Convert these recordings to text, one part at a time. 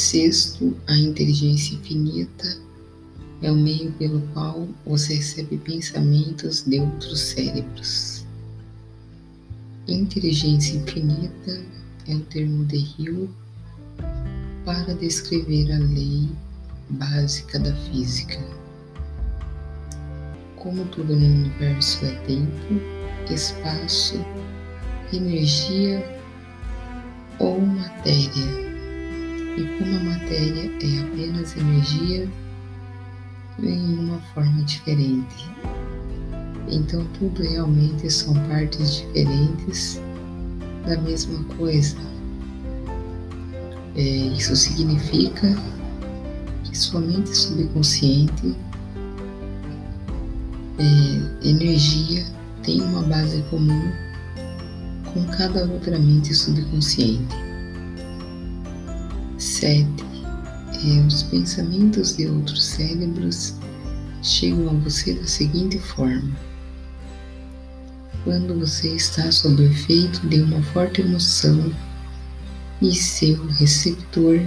Sexto, a inteligência infinita é o meio pelo qual você recebe pensamentos de outros cérebros. Inteligência infinita é o termo de Hill para descrever a lei básica da física. Como tudo no universo é tempo, espaço, energia ou matéria, e como a matéria é apenas energia em uma forma diferente. Então, tudo realmente são partes diferentes da mesma coisa. É, isso significa que sua mente subconsciente, é, energia, tem uma base comum com cada outra mente subconsciente. 7. É, os pensamentos de outros cérebros chegam a você da seguinte forma. Quando você está sob o efeito de uma forte emoção e seu receptor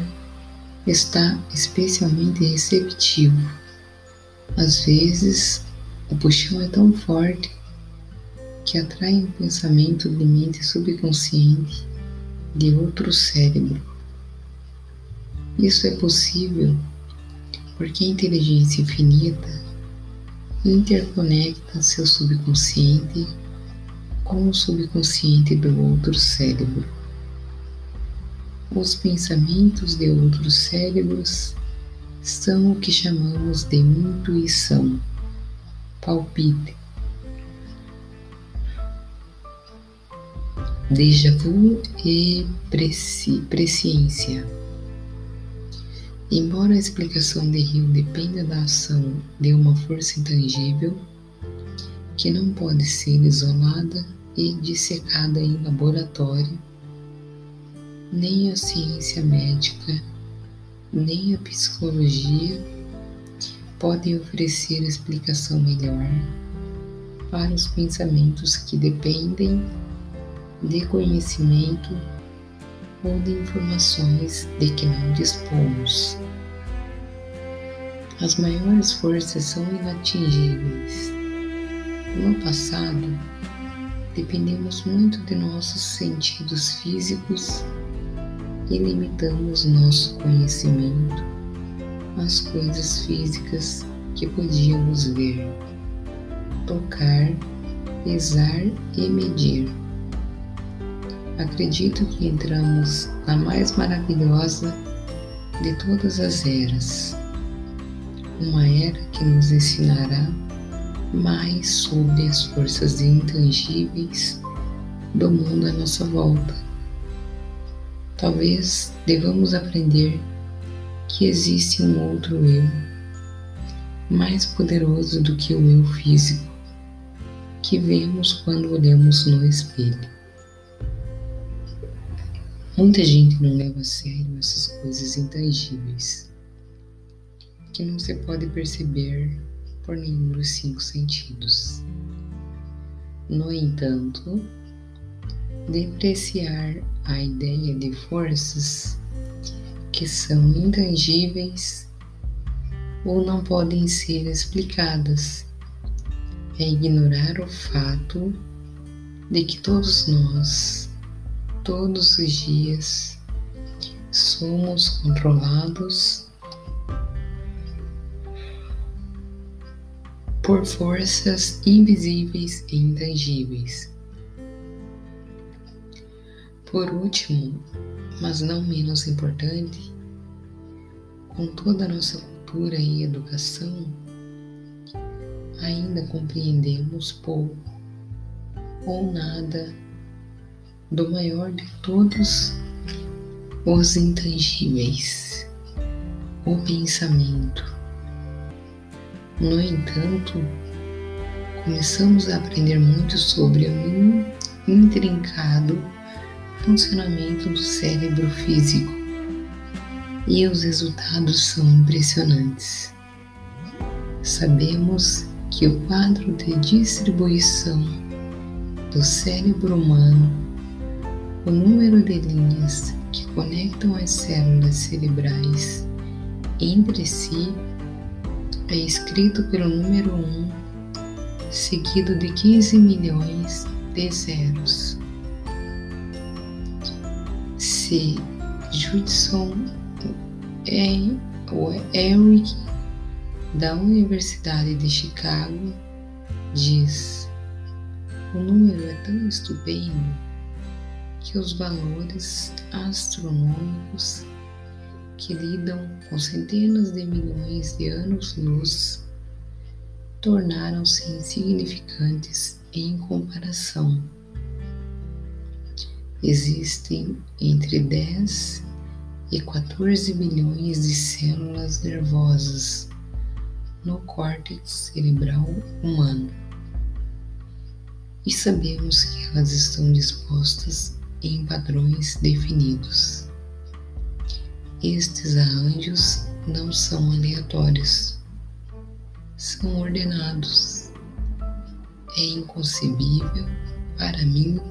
está especialmente receptivo. Às vezes, o puxão é tão forte que atrai um pensamento de mente subconsciente de outro cérebro. Isso é possível porque a inteligência infinita interconecta seu subconsciente com o subconsciente do outro cérebro. Os pensamentos de outros cérebros são o que chamamos de intuição, palpite, déjà vu e presciência. Embora a explicação de Rio dependa da ação de uma força intangível, que não pode ser isolada e dissecada em laboratório, nem a ciência médica, nem a psicologia podem oferecer explicação melhor para os pensamentos que dependem de conhecimento ou de informações de que não dispomos. As maiores forças são inatingíveis. No passado, dependemos muito de nossos sentidos físicos e limitamos nosso conhecimento às coisas físicas que podíamos ver, tocar, pesar e medir. Acredito que entramos na mais maravilhosa de todas as eras, uma era que nos ensinará mais sobre as forças intangíveis do mundo à nossa volta Talvez devamos aprender que existe um outro eu, mais poderoso do que o eu físico, que vemos quando olhamos no espelho. Muita gente não leva a sério essas coisas intangíveis, que não se pode perceber por nenhum dos cinco sentidos. No entanto, depreciar a ideia de forças que são intangíveis ou não podem ser explicadas. É ignorar o fato de que todos nós, todos os dias, somos controlados. Por forças invisíveis e intangíveis. Por último, mas não menos importante, com toda a nossa cultura e educação, ainda compreendemos pouco ou nada do maior de todos os intangíveis, o pensamento. No entanto, começamos a aprender muito sobre o intrincado funcionamento do cérebro físico e os resultados são impressionantes. Sabemos que o quadro de distribuição do cérebro humano, o número de linhas que conectam as células cerebrais entre si é escrito pelo número 1, seguido de 15 milhões de zeros. Se Judson Eric, da Universidade de Chicago, diz: o número é tão estupendo que os valores astronômicos que lidam com centenas de milhões de anos-luz tornaram-se insignificantes em comparação. Existem entre 10 e 14 bilhões de células nervosas no córtex cerebral humano. E sabemos que elas estão dispostas em padrões definidos. Estes arranjos não são aleatórios, são ordenados. É inconcebível para mim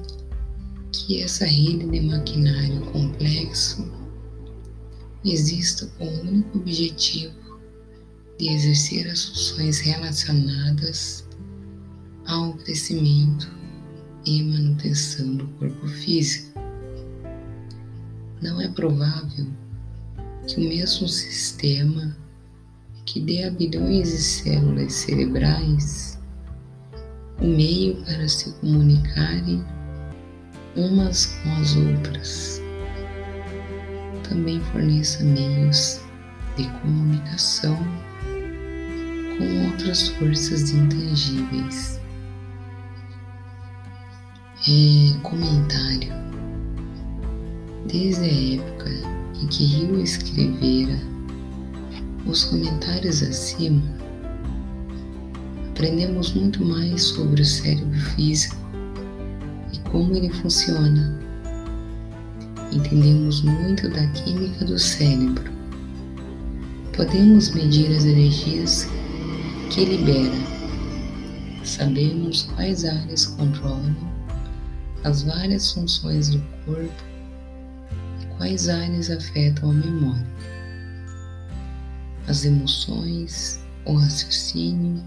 que essa rede de maquinário complexo exista com o único objetivo de exercer as funções relacionadas ao crescimento e manutenção do corpo físico. Não é provável que o mesmo sistema que dê a bilhões de células cerebrais o meio para se comunicarem umas com as outras também forneça meios de comunicação com outras forças intangíveis. É, comentário. Desde a época em que Rio escrevera os comentários acima, aprendemos muito mais sobre o cérebro físico e como ele funciona entendemos muito da química do cérebro. Podemos medir as energias que libera. Sabemos quais áreas controlam as várias funções do corpo e quais áreas afetam a memória, as emoções, o raciocínio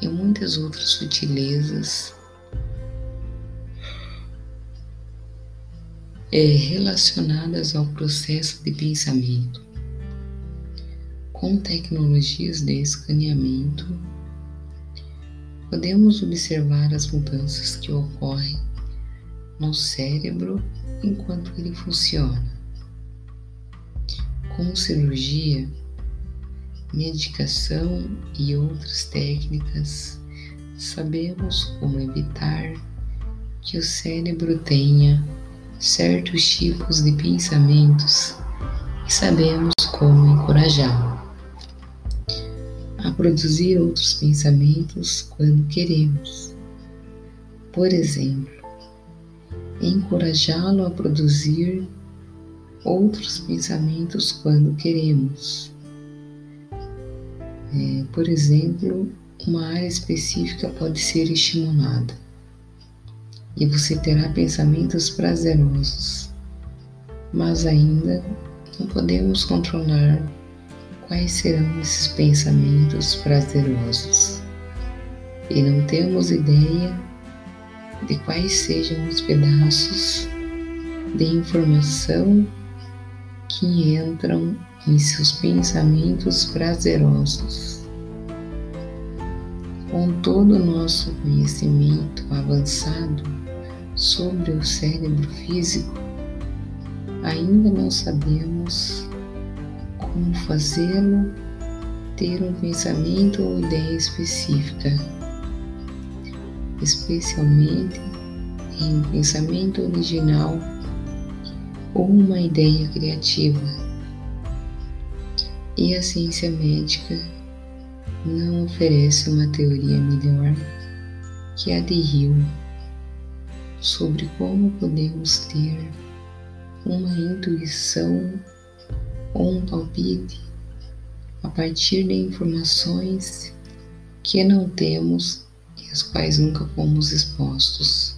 e muitas outras sutilezas é, relacionadas ao processo de pensamento. Com tecnologias de escaneamento, podemos observar as mudanças que ocorrem no cérebro enquanto ele funciona. Com cirurgia, medicação e outras técnicas, sabemos como evitar que o cérebro tenha certos tipos de pensamentos e sabemos como encorajá-lo a produzir outros pensamentos quando queremos. Por exemplo, encorajá-lo a produzir outros pensamentos quando queremos. É, por exemplo, uma área específica pode ser estimulada e você terá pensamentos prazerosos. Mas ainda não podemos controlar quais serão esses pensamentos prazerosos. E não temos ideia de quais sejam os pedaços de informação que entram em seus pensamentos prazerosos. Com todo o nosso conhecimento avançado, sobre o cérebro físico, ainda não sabemos como fazê-lo ter um pensamento ou ideia específica, especialmente em um pensamento original ou uma ideia criativa. E a ciência médica não oferece uma teoria melhor que a de Hill sobre como podemos ter uma intuição ou um palpite a partir de informações que não temos às quais nunca fomos expostos.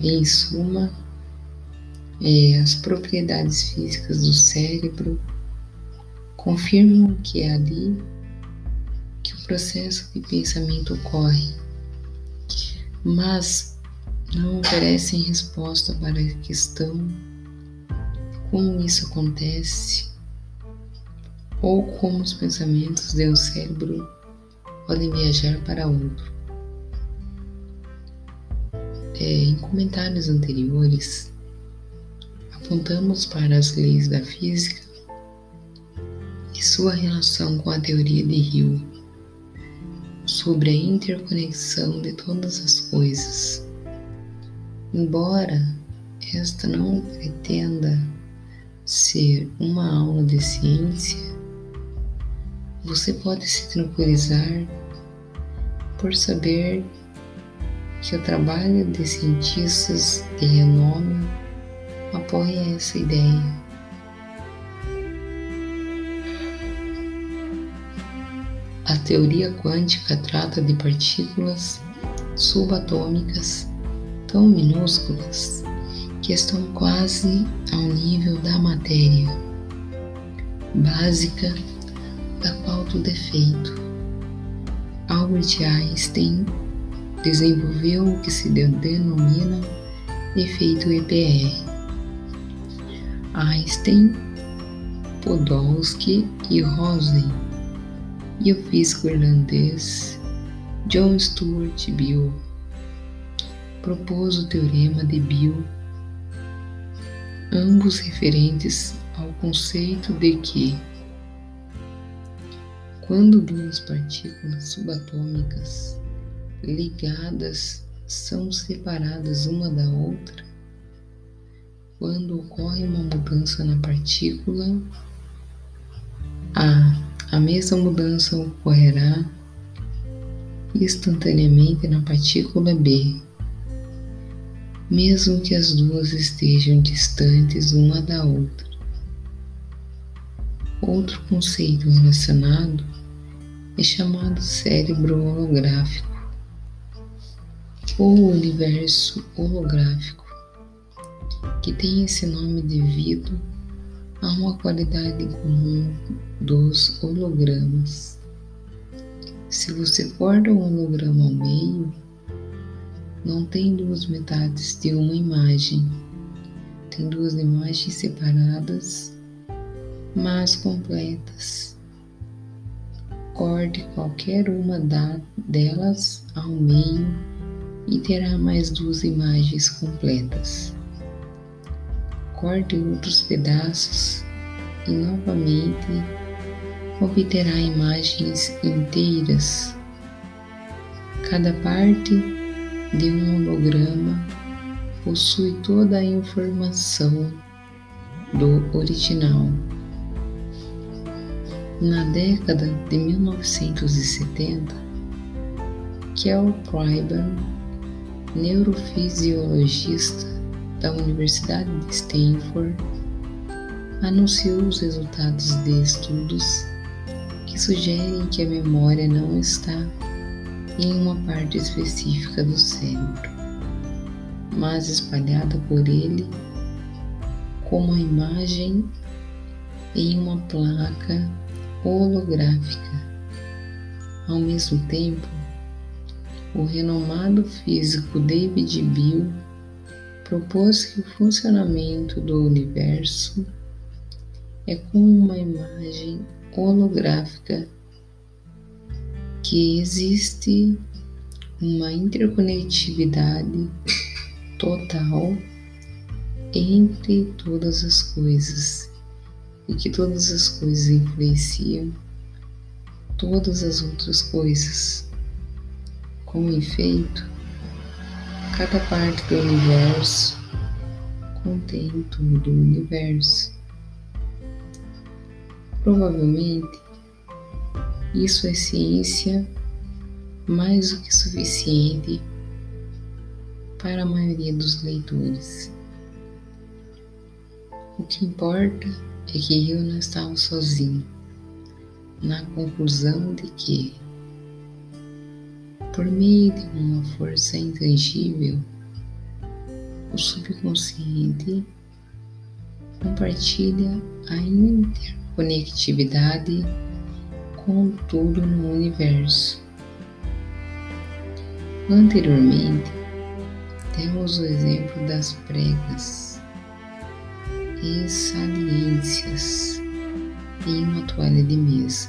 Em suma, é, as propriedades físicas do cérebro confirmam que é ali que o processo de pensamento ocorre, mas não oferecem resposta para a questão como isso acontece ou como os pensamentos um cérebro podem viajar para outro. É, em comentários anteriores, apontamos para as leis da física e sua relação com a teoria de Hill sobre a interconexão de todas as coisas. Embora esta não pretenda ser uma aula de ciência, você pode se tranquilizar por saber que o trabalho de cientistas de renome apoia essa ideia. A teoria quântica trata de partículas subatômicas tão minúsculas que estão quase ao nível da matéria básica da qual tudo é feito. Albert Einstein desenvolveu o que se denomina efeito EPR. Einstein, Podolsky e Rosen e o físico irlandês John Stuart Bill propôs o teorema de Bill, ambos referentes ao conceito de que quando duas partículas subatômicas ligadas são separadas uma da outra, quando ocorre uma mudança na partícula A, a mesma mudança ocorrerá instantaneamente na partícula B, mesmo que as duas estejam distantes uma da outra. Outro conceito relacionado é chamado cérebro holográfico ou universo holográfico, que tem esse nome devido a uma qualidade comum dos hologramas. Se você corta um holograma ao meio, não tem duas metades de uma imagem, tem duas imagens separadas, mas completas corte qualquer uma delas ao meio e terá mais duas imagens completas. Corte outros pedaços e novamente obterá imagens inteiras. Cada parte de um holograma possui toda a informação do original. Na década de 1970, Kel Pryban, neurofisiologista da Universidade de Stanford, anunciou os resultados de estudos que sugerem que a memória não está em uma parte específica do cérebro, mas espalhada por ele como a imagem em uma placa holográfica. Ao mesmo tempo, o renomado físico David Bill propôs que o funcionamento do universo é como uma imagem holográfica que existe uma interconectividade total entre todas as coisas e que todas as coisas influenciam todas as outras coisas. Com efeito, cada parte do universo contém todo o universo. Provavelmente, isso é ciência mais do que suficiente para a maioria dos leitores. O que importa é que eu não estava sozinho, na conclusão de que, por meio de uma força intangível, o subconsciente compartilha a interconectividade com tudo no universo. Anteriormente, temos o exemplo das pregas e saliências em uma toalha de mesa,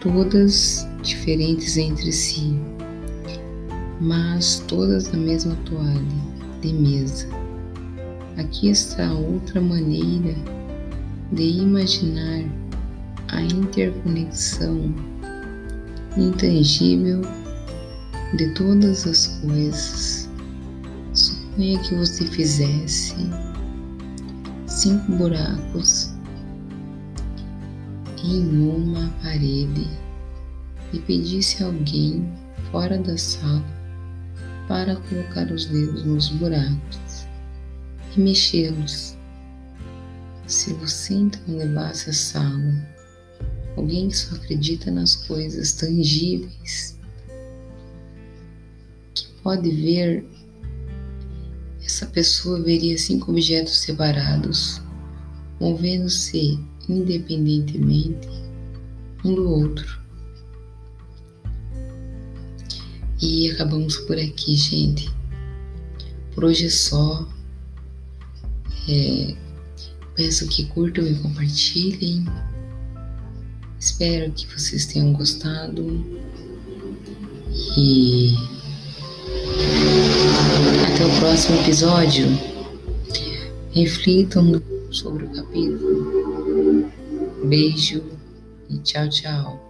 todas diferentes entre si, mas todas da mesma toalha de mesa. Aqui está outra maneira de imaginar a interconexão intangível de todas as coisas. Suponha que você fizesse cinco buracos em uma parede e pedisse a alguém fora da sala para colocar os dedos nos buracos e mexê-los. Se você então levasse a sala alguém que só acredita nas coisas tangíveis, que pode ver, essa pessoa veria cinco objetos separados, movendo-se independentemente um do outro. E acabamos por aqui, gente. Por hoje é só. É, peço que curtam e compartilhem. Espero que vocês tenham gostado e até o próximo episódio. Reflitam sobre o capítulo. Beijo e tchau, tchau.